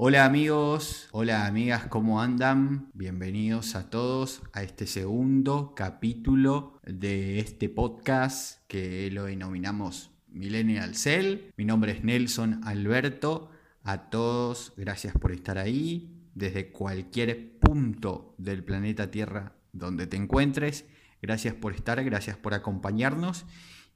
Hola amigos, hola amigas, ¿cómo andan? Bienvenidos a todos a este segundo capítulo de este podcast que lo denominamos Millennial Cell. Mi nombre es Nelson Alberto. A todos, gracias por estar ahí desde cualquier punto del planeta Tierra donde te encuentres. Gracias por estar, gracias por acompañarnos.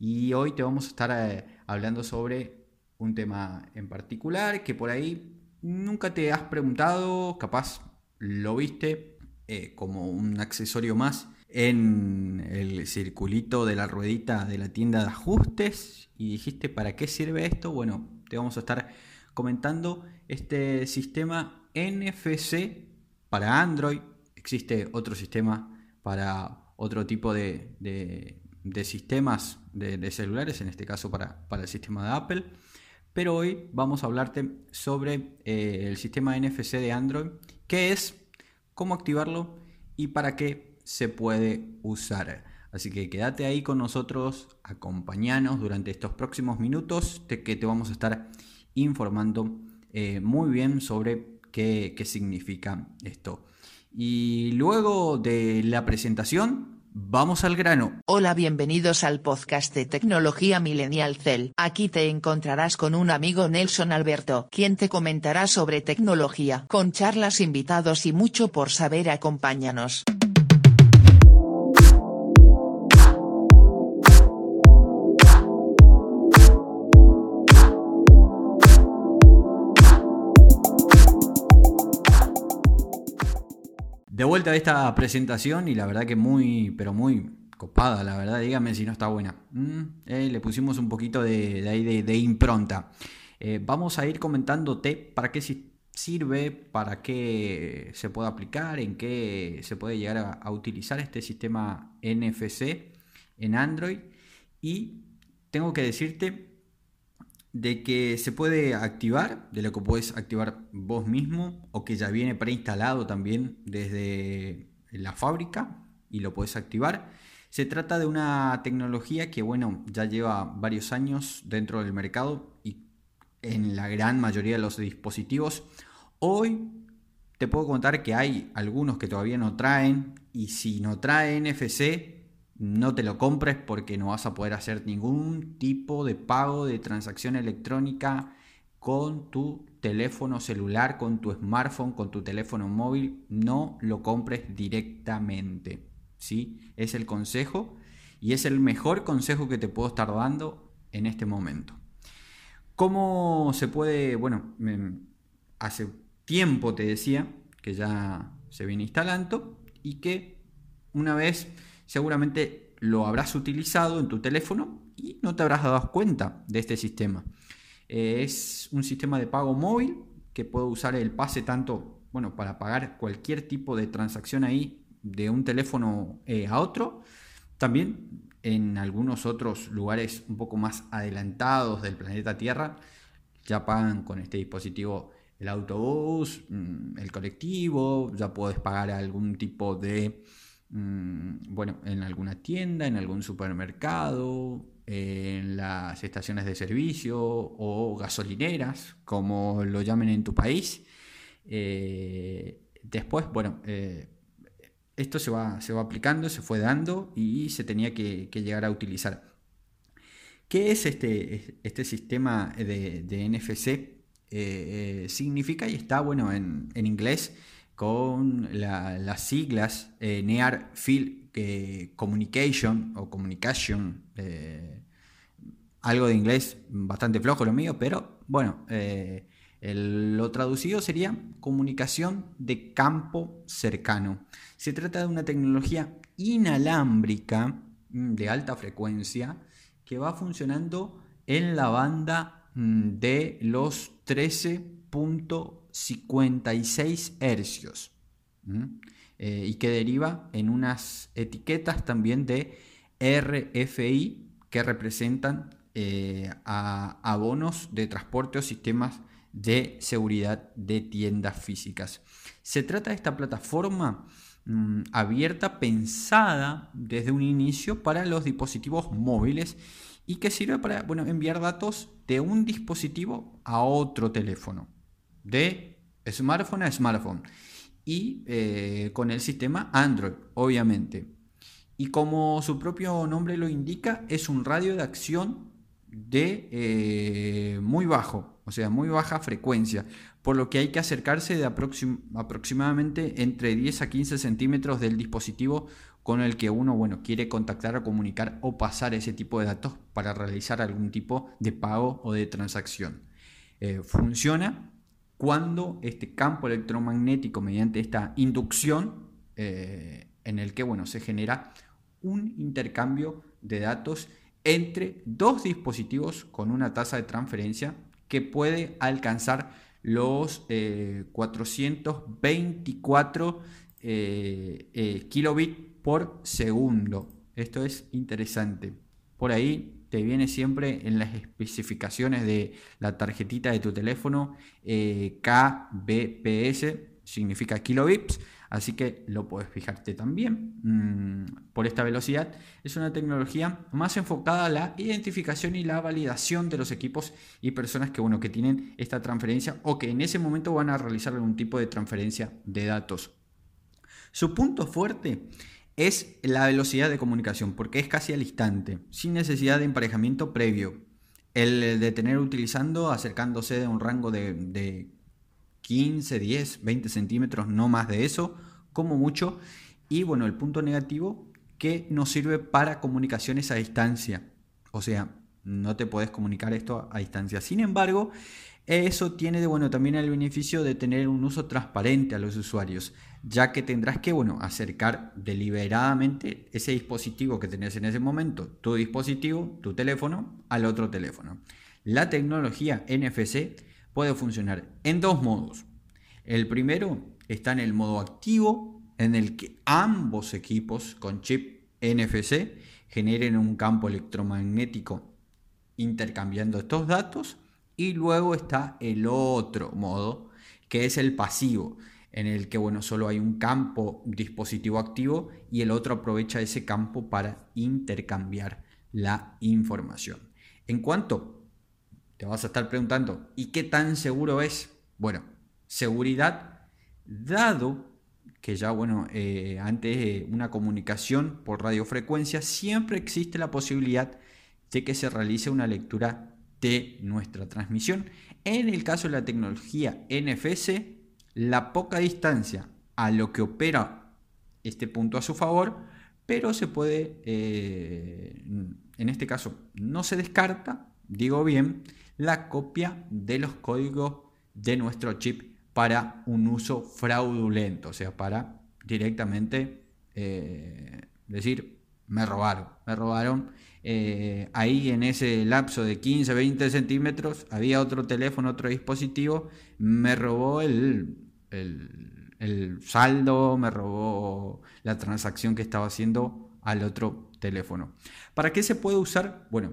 Y hoy te vamos a estar eh, hablando sobre un tema en particular que por ahí nunca te has preguntado, capaz lo viste eh, como un accesorio más en el circulito de la ruedita de la tienda de ajustes y dijiste, ¿para qué sirve esto? Bueno, te vamos a estar comentando este sistema NFC para Android. Existe otro sistema para otro tipo de, sistemas de, celulares, en este caso para, para el sistema de Apple. Pero hoy vamos a hablarte sobre eh, el sistema NFC de Android, qué es, cómo activarlo y para qué se puede usar. Así que quédate ahí con nosotros, acompañanos durante estos próximos minutos de que te vamos a estar informando eh, muy bien sobre qué, qué significa esto. Y luego de la presentación, Vamos al grano. Hola, bienvenidos al podcast de tecnología Millennial Cell. Aquí te encontrarás con un amigo Nelson Alberto, quien te comentará sobre tecnología, con charlas, invitados y mucho por saber. Acompáñanos. De vuelta a esta presentación y la verdad que muy, pero muy copada, la verdad, dígame si no está buena. Mm, eh, le pusimos un poquito de, de, de, impronta. Eh, vamos a ir comentándote para qué sirve, para qué se puede aplicar, en qué se puede llegar a utilizar este sistema NFC en Android. Y tengo que decirte de que se puede activar, de lo que puedes activar vos mismo o que ya viene preinstalado también desde la fábrica y lo puedes activar. Se trata de una tecnología que bueno, ya lleva varios años dentro del mercado y en la gran mayoría de los dispositivos. Hoy te puedo contar que hay algunos que todavía no traen y si no trae NFC no te lo compres porque no vas a poder hacer ningún tipo de pago de transacción electrónica con tu teléfono celular, con tu smartphone, con tu teléfono móvil. No lo compres directamente. ¿sí? Es el consejo y es el mejor consejo que te puedo estar dando en este momento. ¿Cómo se puede? Bueno, hace tiempo te decía que ya se viene instalando y que una vez seguramente lo habrás utilizado en tu teléfono y no te habrás dado cuenta de este sistema. Es un sistema de pago móvil que puede usar el pase tanto bueno, para pagar cualquier tipo de transacción ahí de un teléfono eh, a otro. También en algunos otros lugares un poco más adelantados del planeta Tierra ya pagan con este dispositivo el autobús, mm, el colectivo, ya puedes pagar algún tipo de bueno, en alguna tienda, en algún supermercado, en las estaciones de servicio o gasolineras, como lo llamen en tu país. Eh, después, bueno, eh, esto se va, se va aplicando, se fue dando y se tenía que, llegar a utilizar. ¿Qué es este, este sistema de, NFC? Eh, significa y está, bueno, en, en inglés con las siglas eh, Near Field eh, Communication o Communication, eh, algo de inglés bastante flojo lo mío, pero bueno, lo traducido sería comunicación de campo cercano. Se trata de una tecnología inalámbrica mm, de alta frecuencia que va funcionando en la banda mm, de los 13.5 56 hercios eh, y que deriva en unas etiquetas también de RFI que representan eh, a abonos de transporte o sistemas de seguridad de tiendas físicas. Se trata de esta plataforma mm, abierta, pensada desde un inicio para los dispositivos móviles y que sirve para bueno, enviar datos de un dispositivo a otro teléfono de smartphone a smartphone y eh, con el sistema Android, obviamente. Y como su propio nombre lo indica, es un radio de acción de eh, muy bajo, o sea, muy baja frecuencia, por lo que hay que acercarse de aproximadamente entre 10 a 15 centímetros del dispositivo con el que uno bueno, quiere contactar o comunicar o pasar ese tipo de datos para realizar algún tipo de pago o de transacción. Eh, funciona cuando este campo electromagnético mediante esta inducción eh, en el que bueno, se genera un intercambio de datos entre dos dispositivos con una tasa de transferencia que puede alcanzar los 424 eh, eh, kilobits por segundo. Esto es interesante. Por ahí te viene siempre en las especificaciones de la tarjetita de tu teléfono eh, KBPS, significa kilobits, así que lo puedes fijarte también mm, por esta velocidad. Es una tecnología más enfocada a la identificación y la validación de los equipos y personas que, bueno, que tienen esta transferencia o que en ese momento van a realizar algún tipo de transferencia de datos. Su punto fuerte es la velocidad de comunicación, porque es casi al instante, sin necesidad de emparejamiento previo. El de tener utilizando, acercándose de un rango de, de 15, 10, 20 centímetros, no más de eso, como mucho. Y bueno, el punto negativo que no sirve para comunicaciones a distancia. O sea, no te puedes comunicar esto a distancia. Sin embargo, eso tiene bueno también el beneficio de tener un uso transparente a los usuarios, ya que tendrás que bueno, acercar deliberadamente ese dispositivo que tenés en ese momento, tu dispositivo, tu teléfono, al otro teléfono. La tecnología NFC puede funcionar en dos modos. El primero está en el modo activo, en el que ambos equipos con chip NFC generen un campo electromagnético intercambiando estos datos. Y luego está el otro modo, que es el pasivo, en el que bueno, solo hay un campo dispositivo activo y el otro aprovecha ese campo para intercambiar la información. En cuanto te vas a estar preguntando, ¿y qué tan seguro es? Bueno, seguridad, dado que ya, bueno, eh, antes de una comunicación por radiofrecuencia, siempre existe la posibilidad de que se realice una lectura de nuestra transmisión. En el caso de la tecnología NFC, la poca distancia a lo que opera este punto a su favor, pero se puede, eh, en este caso, no se descarta, digo bien, la copia de los códigos de nuestro chip para un uso fraudulento, o sea, para directamente eh, decir, me robaron, me robaron. Eh, ahí en ese lapso de 15, 20 centímetros había otro teléfono, otro dispositivo, me robó el, el, el saldo, me robó la transacción que estaba haciendo al otro teléfono. ¿Para qué se puede usar? Bueno,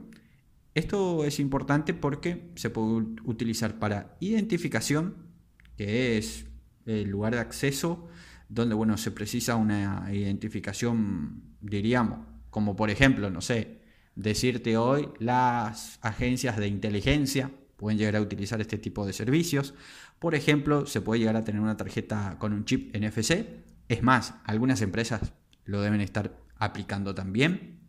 esto es importante porque se puede utilizar para identificación, que es el lugar de acceso donde bueno, se precisa una identificación, diríamos, como por ejemplo, no sé, decirte hoy las agencias de inteligencia pueden llegar a utilizar este tipo de servicios. Por ejemplo, se puede llegar a tener una tarjeta con un chip NFC. Es más, algunas empresas lo deben estar aplicando también.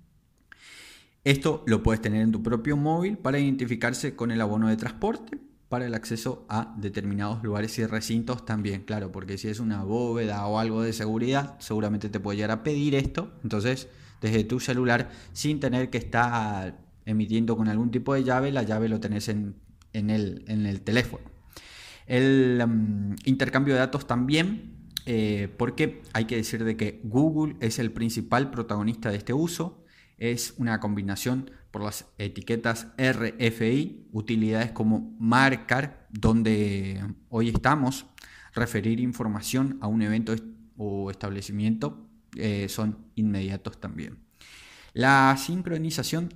Esto lo puedes tener en tu propio móvil para identificarse con el abono de transporte, para el acceso a determinados lugares y recintos también, claro, porque si es una bóveda o algo de seguridad, seguramente te puede llegar a pedir esto. Entonces, desde tu celular, sin tener que estar emitiendo con algún tipo de llave, la llave lo tenés en, el, en el, teléfono. El mm, intercambio de datos también, eh, porque hay que decir de que Google es el principal protagonista de este uso es una combinación por las etiquetas RFI, utilidades como marcar, donde hoy estamos, referir información a un evento o establecimiento, eh, son inmediatos también. La sincronización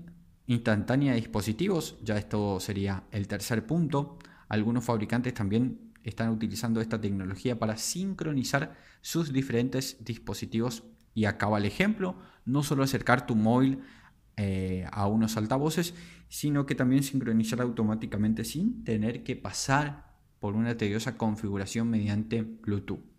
instantánea de dispositivos, ya esto sería el tercer punto. Algunos fabricantes también están utilizando esta tecnología para sincronizar sus diferentes dispositivos y acaba el ejemplo, no solo acercar tu móvil eh, a unos altavoces, sino que también sincronizar automáticamente sin tener que pasar por una tediosa configuración mediante Bluetooth.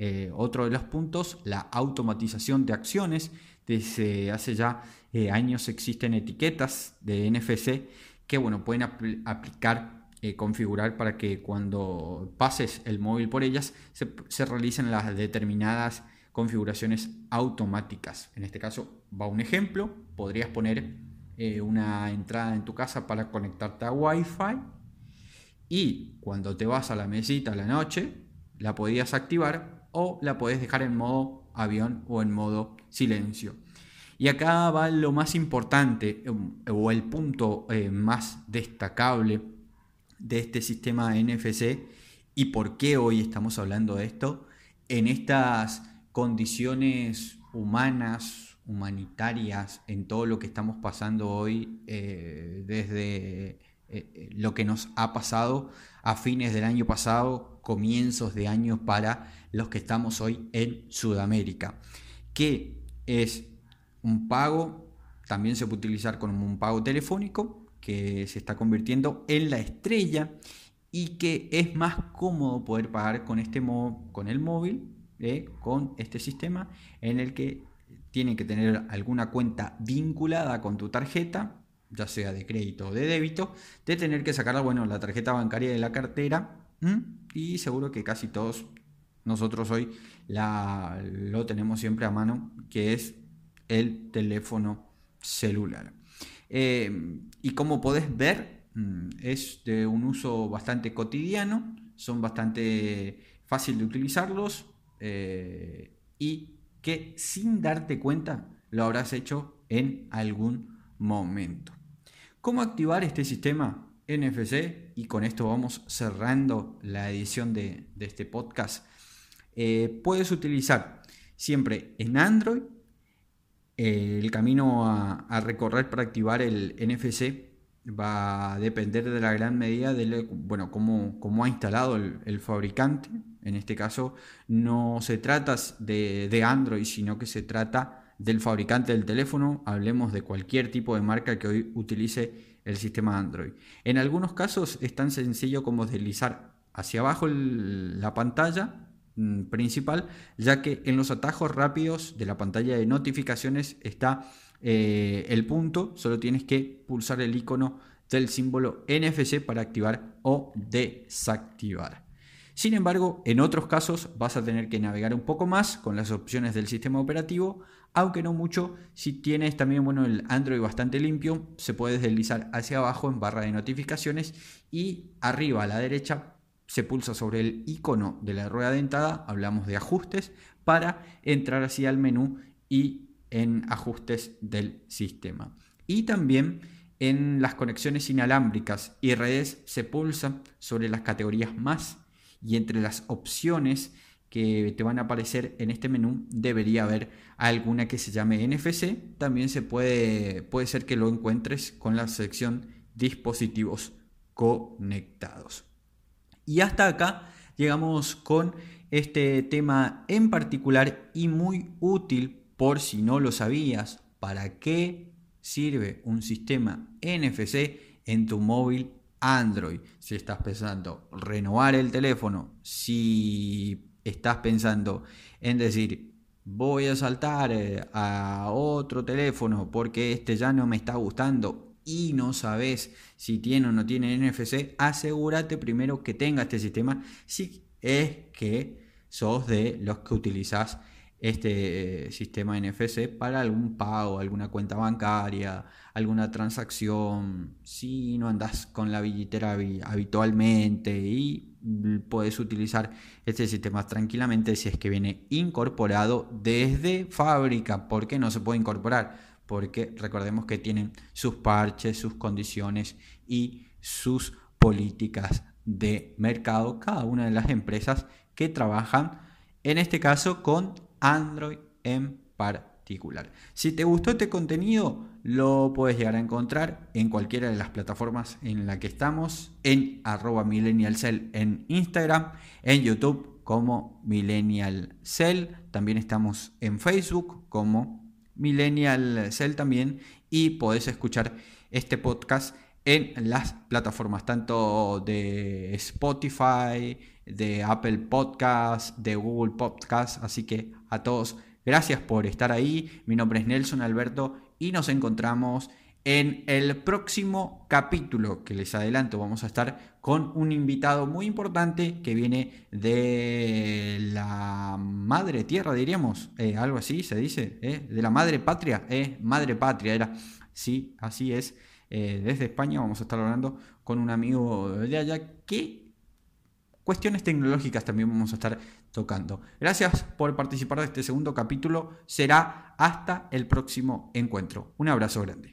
Eh, otro de los puntos, la automatización de acciones. Desde hace ya eh, años existen etiquetas de NFC que bueno, pueden aplicar, eh, configurar para que cuando pases el móvil por ellas se, se realicen las determinadas configuraciones automáticas. En este caso va un ejemplo, podrías poner una entrada en tu casa para conectarte a Wi-Fi y cuando te vas a la mesita a la noche la podías activar o la podés dejar en modo avión o en modo silencio. Y acá va lo más importante um, o el punto eh, más destacable de este sistema NFC y por qué hoy estamos hablando de esto en estas condiciones humanas, humanitarias, en todo lo que estamos pasando hoy eh, desde eh, lo que nos ha pasado a fines del año pasado, comienzos de año para los que estamos hoy en Sudamérica, que es un pago, también se puede utilizar como un pago telefónico, que se está convirtiendo en la estrella y que es más cómodo poder pagar con, este con el móvil, eh, con este sistema en el que tiene que tener alguna cuenta vinculada con tu tarjeta, ya sea de crédito o de débito, de tener que sacar bueno, la tarjeta bancaria de la cartera y seguro que casi todos nosotros hoy la, lo tenemos siempre a mano, que es el teléfono celular. Eh, y como podés ver, mm, es de un uso bastante cotidiano, son bastante fácil de utilizarlos eh, y que sin darte cuenta lo habrás hecho en algún momento. ¿Cómo activar este sistema NFC? Y con esto vamos cerrando la edición de, este podcast. Eh, puedes utilizar siempre en Android eh, el camino a, recorrer para activar el NFC va a depender de la gran medida de bueno, cómo, ha instalado el, fabricante. En este caso no se trata de, de Android, sino que se trata del fabricante del teléfono, hablemos de cualquier tipo de marca que hoy utilice el sistema Android. En algunos casos es tan sencillo como deslizar hacia abajo la pantalla mm, principal, ya que en los atajos rápidos de la pantalla de notificaciones está eh, el punto, solo tienes que pulsar el icono del símbolo NFC para activar o desactivar. Sin embargo, en otros casos vas a tener que navegar un poco más con las opciones del sistema operativo, aunque no mucho. Si tienes también bueno, el Android bastante limpio, se puede deslizar hacia abajo en barra de notificaciones y arriba a la derecha se pulsa sobre el icono de la rueda dentada, hablamos de ajustes, para entrar hacia el menú y en ajustes del sistema. Y también en las conexiones inalámbricas y redes se pulsa sobre las categorías más y entre las opciones que te van a aparecer en este menú debería haber alguna que se llame NFC. También se puede, puede ser que lo encuentres con la sección dispositivos conectados. Y hasta acá llegamos con este tema en particular y muy útil por si no lo sabías. ¿Para qué sirve un sistema NFC en tu móvil Android, si estás pensando renovar el teléfono, si estás pensando en decir voy a saltar eh, a otro teléfono porque este ya no me está gustando y no sabes si tiene o no tiene NFC, asegúrate primero que tenga este sistema si es que sos de los que utilizas este eh, sistema NFC para algún pago, alguna cuenta bancaria, alguna transacción, si no andas con la billetera habitualmente y puedes utilizar este sistema tranquilamente si es que viene incorporado desde fábrica. ¿Por qué no se puede incorporar? Porque recordemos que tienen sus parches, sus condiciones y sus políticas de mercado, cada una de las empresas que trabajan, en este caso con Android en particular. Si te gustó este contenido, lo puedes llegar a encontrar en cualquiera de las plataformas en la que estamos, en arroba millennialcell en Instagram, en YouTube como millennialcell, también estamos en Facebook como millennialcell también y podés escuchar este podcast en las plataformas tanto de Spotify, de Apple Podcast, de Google Podcast. Así que a todos, gracias por estar ahí. Mi nombre es Nelson Alberto y nos encontramos en el próximo capítulo que les adelanto. Vamos a estar con un invitado muy importante que viene de la madre tierra, diríamos, eh, algo así se dice, eh, de la madre patria, eh, madre patria era. Sí, así es. desde España vamos a estar hablando con un amigo de allá que cuestiones tecnológicas también vamos a estar tocando. Gracias por participar de este segundo capítulo. Será hasta el próximo encuentro. Un abrazo grande.